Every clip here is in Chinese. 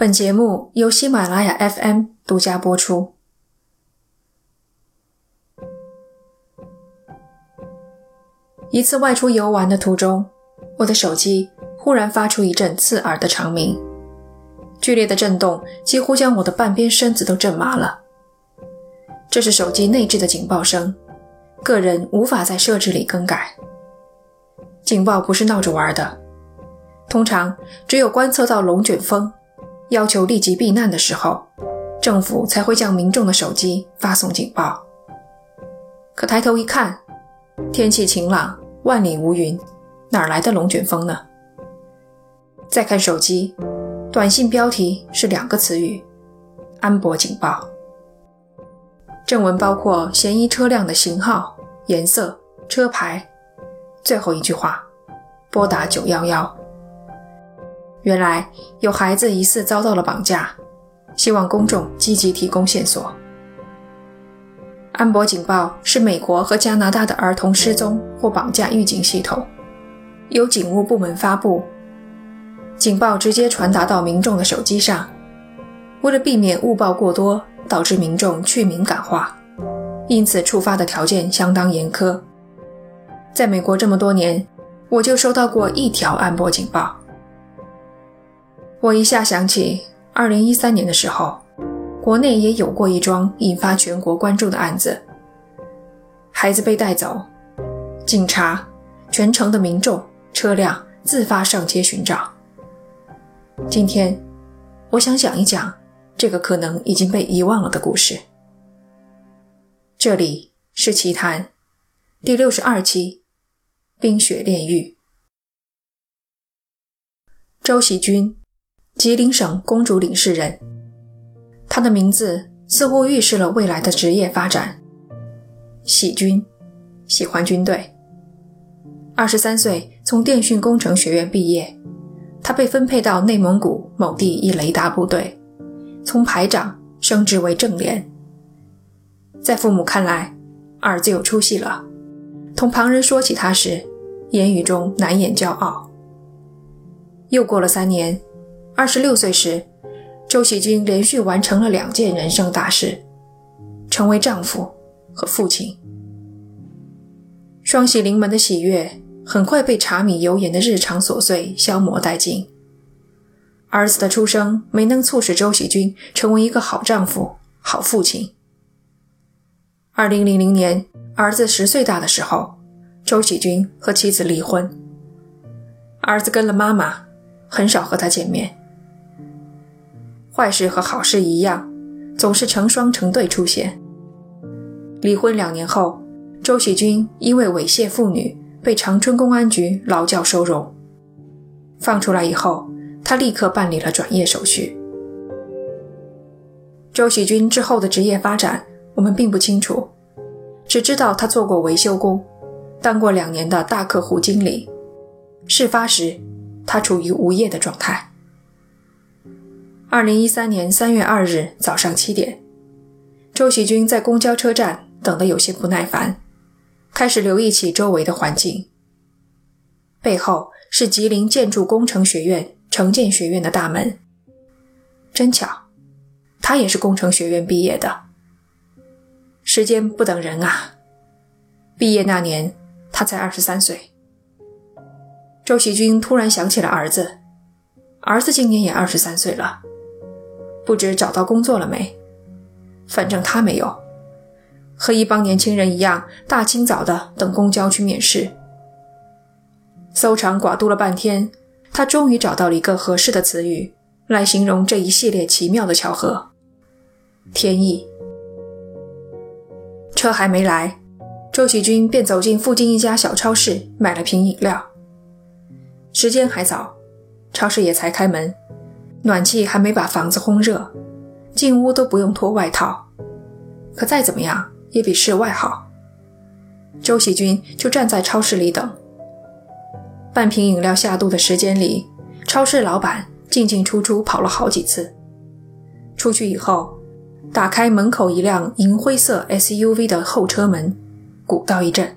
本节目由喜马拉雅 FM 独家播出。一次外出游玩的途中，我的手机忽然发出一阵刺耳的长鸣，剧烈的震动几乎将我的半边身子都震麻了。这是手机内置的警报声，个人无法在设置里更改。警报不是闹着玩的，通常只有观测到龙卷风，要求立即避难的时候，政府才会向民众的手机发送警报。可抬头一看，天气晴朗，万里无云，哪来的龙卷风呢？再看手机，短信标题是两个词语：安博警报。正文包括嫌疑车辆的型号、颜色、车牌。最后一句话：拨打九幺幺。原来有孩子疑似遭到了绑架，希望公众积极提供线索。安博警报是美国和加拿大的儿童失踪或绑架预警系统，由警务部门发布，警报直接传达到民众的手机上。为了避免误报过多。导致民众去敏感化，因此触发的条件相当严苛。在美国这么多年，我就收到过一条安博警报。我一下想起，二零一三年的时候，国内也有过一桩引发全国关注的案子：孩子被带走，警察、全城的民众、车辆自发上街寻找。今天，我想讲一讲。这个可能已经被遗忘了的故事。这里是奇谈第六十二期《冰雪炼狱》。周喜军，吉林省公主岭市人。他的名字似乎预示了未来的职业发展。喜军，喜欢军队。二十三岁从电讯工程学院毕业，他被分配到内蒙古某地一雷达部队。从排长升职为正连，在父母看来，儿子有出息了。同旁人说起他时，言语中难掩骄傲。又过了三年，二十六岁时，周喜军连续完成了两件人生大事，成为丈夫和父亲。双喜临门的喜悦很快被柴米油盐的日常琐碎消磨殆尽。儿子的出生没能促使周喜军成为一个好丈夫、好父亲。二零零零年，儿子十岁大的时候，周喜军和妻子离婚。儿子跟了妈妈，很少和他见面。坏事和好事一样，总是成双成对出现。离婚两年后，周喜军因为猥亵妇女被长春公安局劳教收容。放出来以后。他立刻办理了转业手续。周喜军之后的职业发展，我们并不清楚，只知道他做过维修工，当过两年的大客户经理。事发时，他处于无业的状态。二零一三年三月二日早上七点，周喜军在公交车站等得有些不耐烦，开始留意起周围的环境。背后是吉林建筑工程学院。城建学院的大门，真巧，他也是工程学院毕业的。时间不等人啊！毕业那年，他才二十三岁。周喜军突然想起了儿子，儿子今年也二十三岁了，不知找到工作了没？反正他没有，和一帮年轻人一样，大清早的等公交去面试，搜肠刮肚了半天。他终于找到了一个合适的词语来形容这一系列奇妙的巧合：天意。车还没来，周喜军便走进附近一家小超市，买了瓶饮料。时间还早，超市也才开门，暖气还没把房子烘热，进屋都不用脱外套。可再怎么样，也比室外好。周喜军就站在超市里等。半瓶饮料下肚的时间里，超市老板进进出出跑了好几次。出去以后，打开门口一辆银灰色 SUV 的后车门，鼓捣一阵。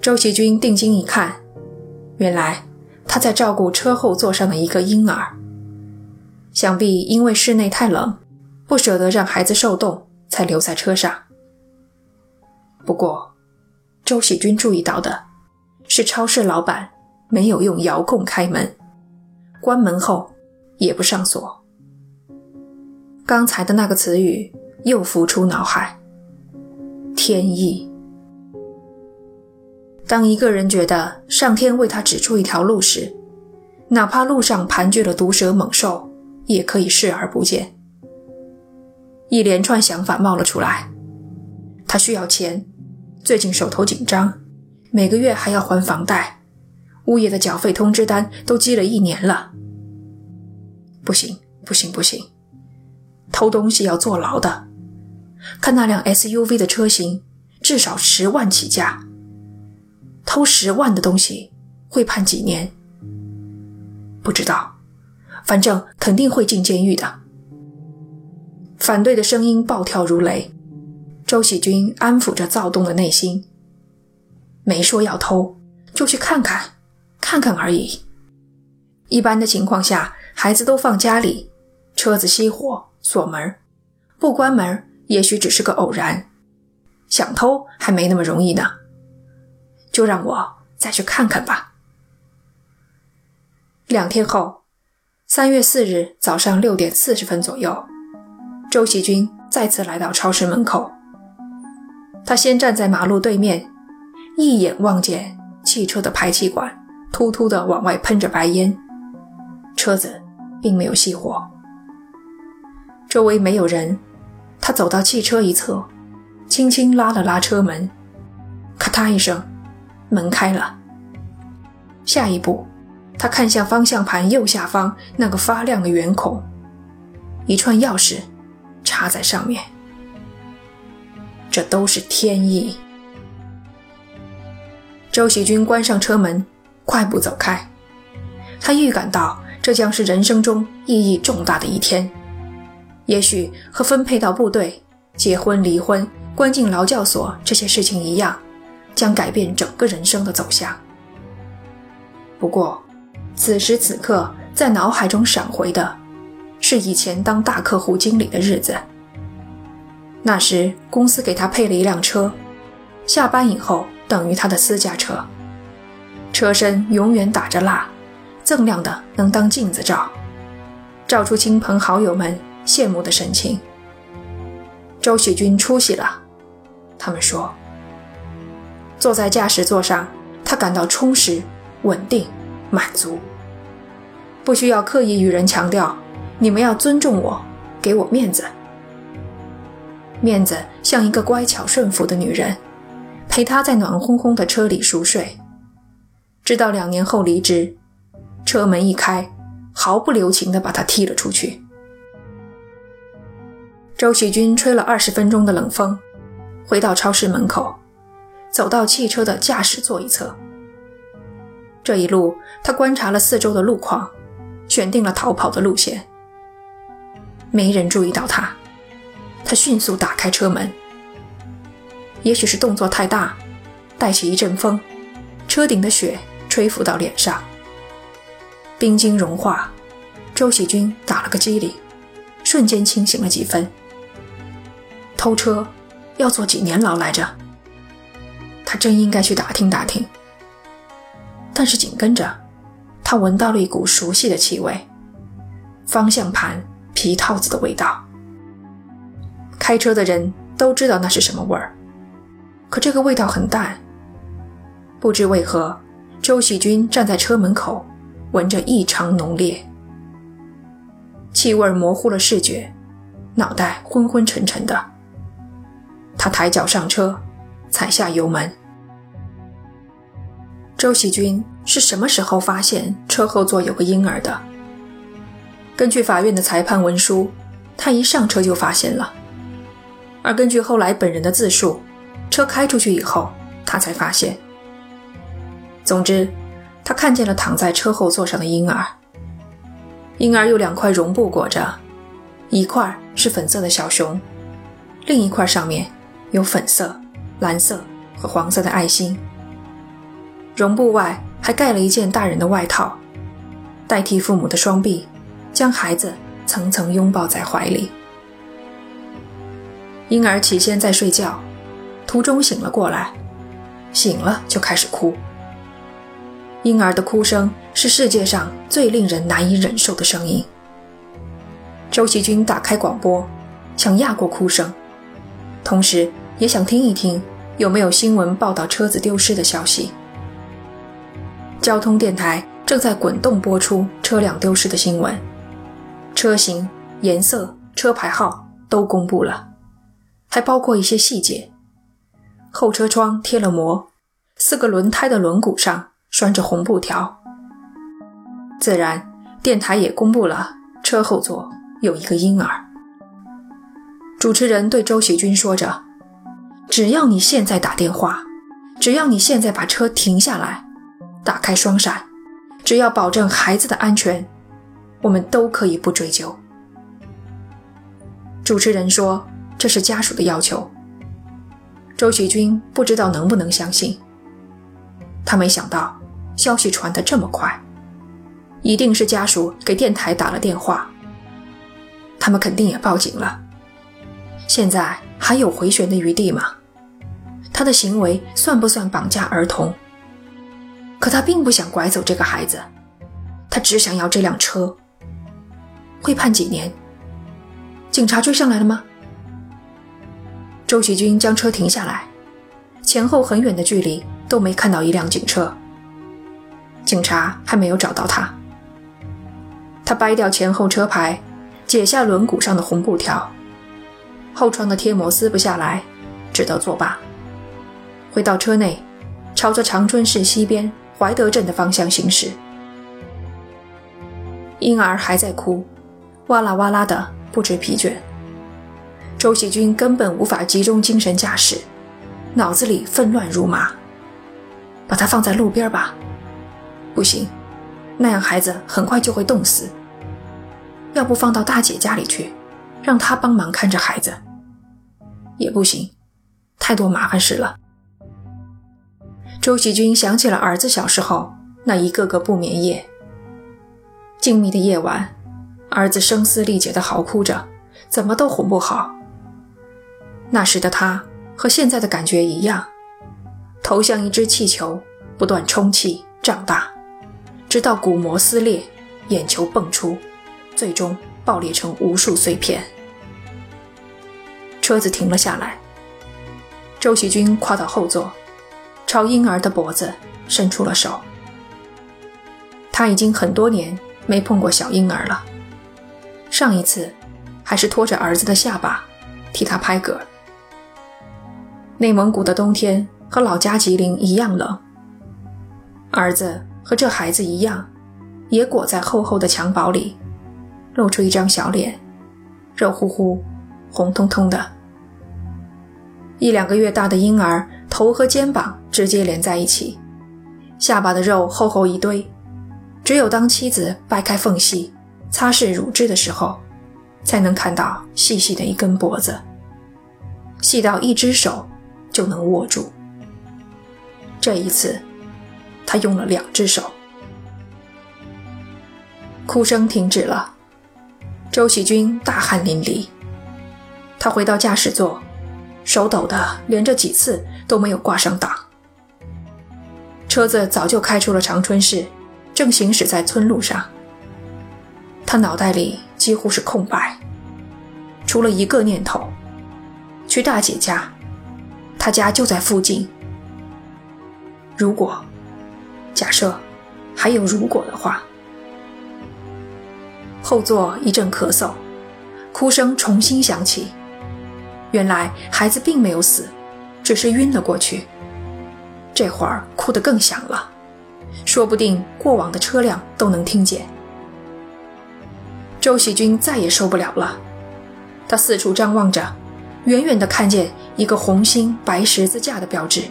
周喜军定睛一看，原来他在照顾车后座上的一个婴儿，想必因为室内太冷，不舍得让孩子受冻，才留在车上。不过，周喜军注意到的是，超市老板没有用遥控开门，关门后也不上锁。刚才的那个词语又浮出脑海：天意。当一个人觉得上天为他指出一条路时，哪怕路上盘踞了毒蛇猛兽，也可以视而不见。一连串想法冒了出来，他需要钱，最近手头紧张，每个月还要还房贷，物业的缴费通知单都积了一年了。不行，不行，不行！偷东西要坐牢的。看那辆 SUV 的车型，至少十万起价。偷十万的东西会判几年？不知道，反正肯定会进监狱的。反对的声音暴跳如雷。周喜军安抚着躁动的内心，没说要偷，就去看看，看看而已。一般的情况下，孩子都放家里，车子熄火锁门，不关门，也许只是个偶然。想偷还没那么容易呢。就让我再去看看吧。两天后，三月四日早上六点四十分左右，周喜军再次来到超市门口。他先站在马路对面，一眼望见汽车的排气管突突的往外喷着白烟，车子并没有熄火。周围没有人，他走到汽车一侧，轻轻拉了拉车门，咔嗒一声。门开了，下一步，他看向方向盘右下方那个发亮的圆孔，一串钥匙插在上面。这都是天意。周喜军关上车门，快步走开。他预感到这将是人生中意义重大的一天，也许和分配到部队、结婚、离婚、关进劳教所这些事情一样。将改变整个人生的走向。不过，此时此刻在脑海中闪回的，是以前当大客户经理的日子。那时公司给他配了一辆车，下班以后等于他的私家车，车身永远打着蜡，锃亮的能当镜子照，照出亲朋好友们羡慕的神情。周喜军出息了，他们说。坐在驾驶座上，他感到充实、稳定、满足，不需要刻意与人强调：“你们要尊重我，给我面子。”面子像一个乖巧顺服的女人，陪他在暖烘烘的车里熟睡，直到两年后离职，车门一开，毫不留情地把他踢了出去。周喜军吹了二十分钟的冷风，回到超市门口。走到汽车的驾驶座一侧，这一路他观察了四周的路况，选定了逃跑的路线。没人注意到他，他迅速打开车门。也许是动作太大，带起一阵风，车顶的雪吹拂到脸上，冰晶融化，周喜军打了个激灵，瞬间清醒了几分。偷车要坐几年牢来着？他真应该去打听打听，但是紧跟着，他闻到了一股熟悉的气味——方向盘皮套子的味道。开车的人都知道那是什么味儿，可这个味道很淡。不知为何，周喜军站在车门口，闻着异常浓烈，气味模糊了视觉，脑袋昏昏沉沉的。他抬脚上车。踩下油门。周喜军是什么时候发现车后座有个婴儿的？根据法院的裁判文书，他一上车就发现了。而根据后来本人的自述，车开出去以后，他才发现。总之，他看见了躺在车后座上的婴儿。婴儿有两块绒布裹着，一块是粉色的小熊，另一块上面有粉色。蓝色和黄色的爱心，绒布外还盖了一件大人的外套，代替父母的双臂，将孩子层层拥抱在怀里。婴儿起先在睡觉，途中醒了过来，醒了就开始哭。婴儿的哭声是世界上最令人难以忍受的声音。周喜军打开广播，想压过哭声，同时也想听一听有没有新闻报道车子丢失的消息。交通电台正在滚动播出车辆丢失的新闻，车型、颜色、车牌号都公布了，还包括一些细节。后车窗贴了膜，四个轮胎的轮毂上拴着红布条。自然，电台也公布了车后座。有一个婴儿。主持人对周喜军说着：“只要你现在打电话，只要你现在把车停下来，打开双闪，只要保证孩子的安全，我们都可以不追究。”主持人说：“这是家属的要求。”周喜军不知道能不能相信。他没想到消息传得这么快，一定是家属给电台打了电话。他们肯定也报警了。现在还有回旋的余地吗？他的行为算不算绑架儿童？可他并不想拐走这个孩子，他只想要这辆车。会判几年？警察追上来了吗？周喜军将车停下来，前后很远的距离都没看到一辆警车。警察还没有找到他。他掰掉前后车牌。解下轮毂上的红布条，后窗的贴膜撕不下来，只得作罢。回到车内，朝着长春市西边怀德镇的方向行驶。婴儿还在哭，哇啦哇啦的，不知疲倦。周喜军根本无法集中精神驾驶，脑子里纷乱如麻。把他放在路边吧，不行，那样孩子很快就会冻死。要不放到大姐家里去，让她帮忙看着孩子，也不行，太多麻烦事了。周喜军想起了儿子小时候那一个个不眠夜，静谧的夜晚，儿子声嘶力竭地嚎哭着，怎么都哄不好。那时的他和现在的感觉一样，头像一只气球，不断充气胀大，直到鼓膜撕裂，眼球蹦出。最终爆裂成无数碎片。车子停了下来，周喜军跨到后座，朝婴儿的脖子伸出了手。他已经很多年没碰过小婴儿了，上一次还是拖着儿子的下巴替他拍嗝。内蒙古的冬天和老家吉林一样冷，儿子和这孩子一样，也裹在厚厚的襁褓里。露出一张小脸，肉乎乎、红彤彤的。一两个月大的婴儿，头和肩膀直接连在一起，下巴的肉厚厚一堆。只有当妻子掰开缝隙擦拭乳汁的时候，才能看到细细的一根脖子，细到一只手就能握住。这一次，他用了两只手。哭声停止了。周喜军大汗淋漓，他回到驾驶座，手抖的连着几次都没有挂上档。车子早就开出了长春市，正行驶在村路上。他脑袋里几乎是空白，除了一个念头：去大姐家，她家就在附近。如果，假设，还有如果的话。后座一阵咳嗽，哭声重新响起。原来孩子并没有死，只是晕了过去。这会儿哭得更响了，说不定过往的车辆都能听见。周喜军再也受不了了，他四处张望着，远远地看见一个红心白十字架的标志，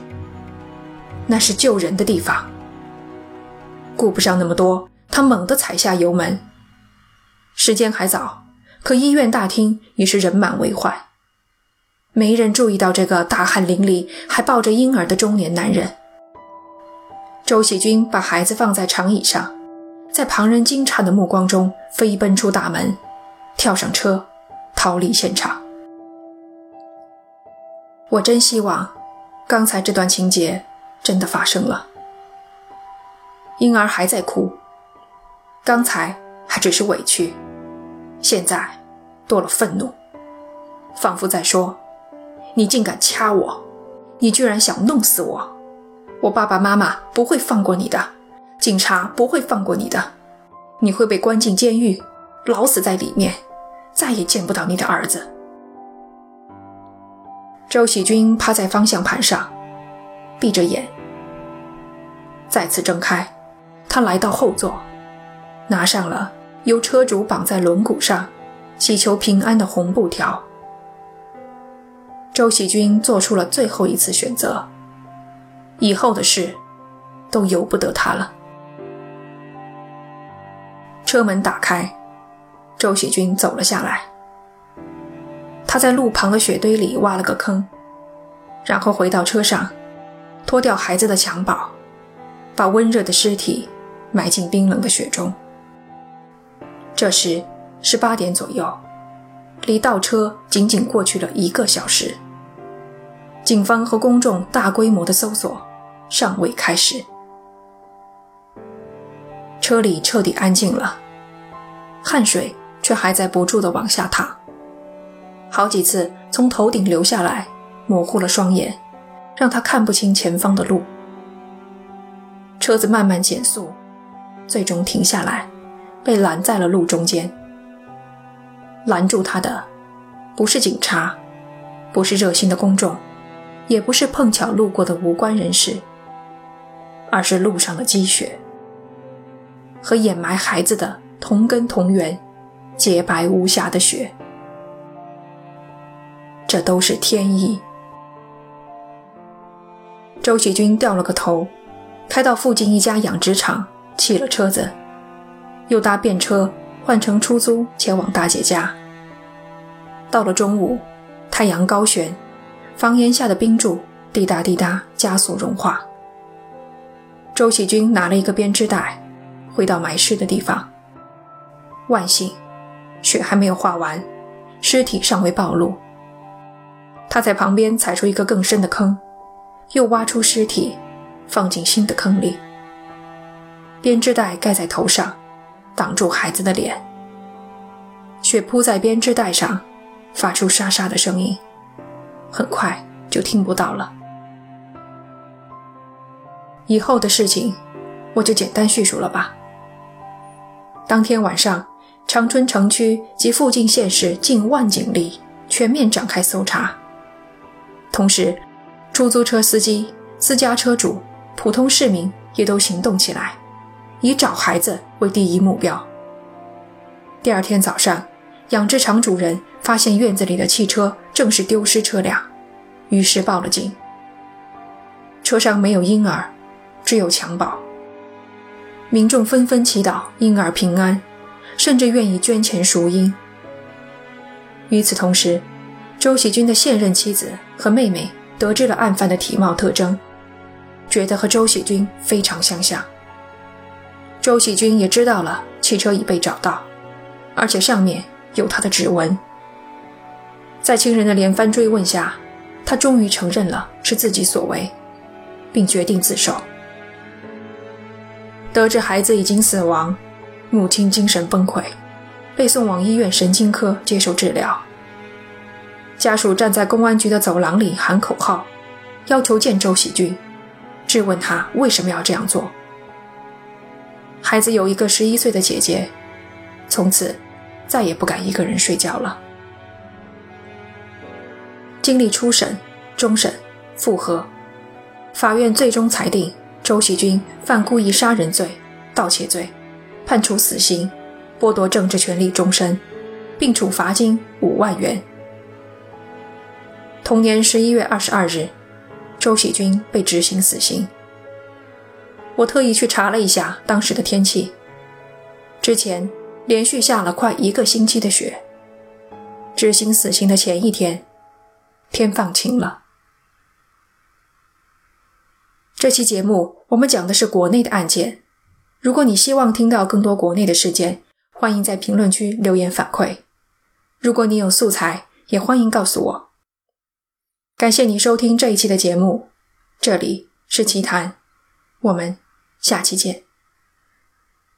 那是救人的地方。顾不上那么多，他猛地踩下油门。时间还早，可医院大厅已是人满为患。没人注意到这个大汗淋漓还抱着婴儿的中年男人。周喜军把孩子放在长椅上，在旁人惊诧的目光中飞奔出大门，跳上车，逃离现场。我真希望，刚才这段情节真的发生了。婴儿还在哭，刚才还只是委屈，现在多了愤怒，仿佛在说：“你竟敢掐我，你居然想弄死我！我爸爸妈妈不会放过你的，警察不会放过你的，你会被关进监狱，老死在里面，再也见不到你的儿子。”周喜军趴在方向盘上，闭着眼，再次睁开。他来到后座，拿上了由车主绑在轮毂上，祈求平安的红布条。周喜军做出了最后一次选择，以后的事都由不得他了。车门打开，周喜军走了下来。他在路旁的雪堆里挖了个坑，然后回到车上，脱掉孩子的襁褓，把温热的尸体埋进冰冷的雪中。这时是八点左右，离倒车仅仅过去了一个小时。警方和公众大规模的搜索尚未开始，车里彻底安静了，汗水却还在不住地往下淌。好几次从头顶流下来，模糊了双眼，让他看不清前方的路。车子慢慢减速，最终停下来，被拦在了路中间。拦住他的，不是警察，不是热心的公众，也不是碰巧路过的无关人士，而是路上的积雪，和掩埋孩子的同根同源、洁白无瑕的雪。这都是天意。周喜军掉了个头，开到附近一家养殖场，弃了车子，又搭便车换成出租前往大姐家。到了中午，太阳高悬，房檐下的冰柱滴答滴答加速融化。周喜军拿了一个编织袋，回到埋尸的地方。万幸，雪还没有化完，尸体尚未暴露。他在旁边踩出一个更深的坑，又挖出尸体，放进新的坑里。编织袋盖在头上，挡住孩子的脸。雪铺在编织袋上，发出沙沙的声音，很快就听不到了。以后的事情，我就简单叙述了吧。当天晚上，长春城区及附近县市近万警力全面展开搜查。同时，出租车司机、私家车主、普通市民也都行动起来，以找孩子为第一目标。第二天早上，养殖场主人发现院子里的汽车正是丢失车辆，于是报了警。车上没有婴儿，只有襁褓。民众纷纷祈祷婴儿平安，甚至愿意捐钱赎婴。与此同时，周喜军的现任妻子和妹妹得知了案犯的体貌特征，觉得和周喜军非常相像。周喜军也知道了汽车已被找到，而且上面有他的指纹。在亲人的连番追问下，他终于承认了是自己所为，并决定自首。得知孩子已经死亡，母亲精神崩溃，被送往医院神经科接受治疗。家属站在公安局的走廊里喊口号，要求见周喜军，质问他为什么要这样做。孩子有一个十一岁的姐姐，从此再也不敢一个人睡觉了。经历初审、终审、复核，法院最终裁定周喜军犯故意杀人罪、盗窃罪，判处死刑，剥夺政治权利终身，并处罚金五万元。同年十一月二十二日，周喜军被执行死刑。我特意去查了一下当时的天气，之前连续下了快一个星期的雪。执行死刑的前一天，天放晴了。这期节目我们讲的是国内的案件，如果你希望听到更多国内的事件，欢迎在评论区留言反馈。如果你有素材，也欢迎告诉我。感谢你收听这一期的节目，这里是奇谈，我们下期见。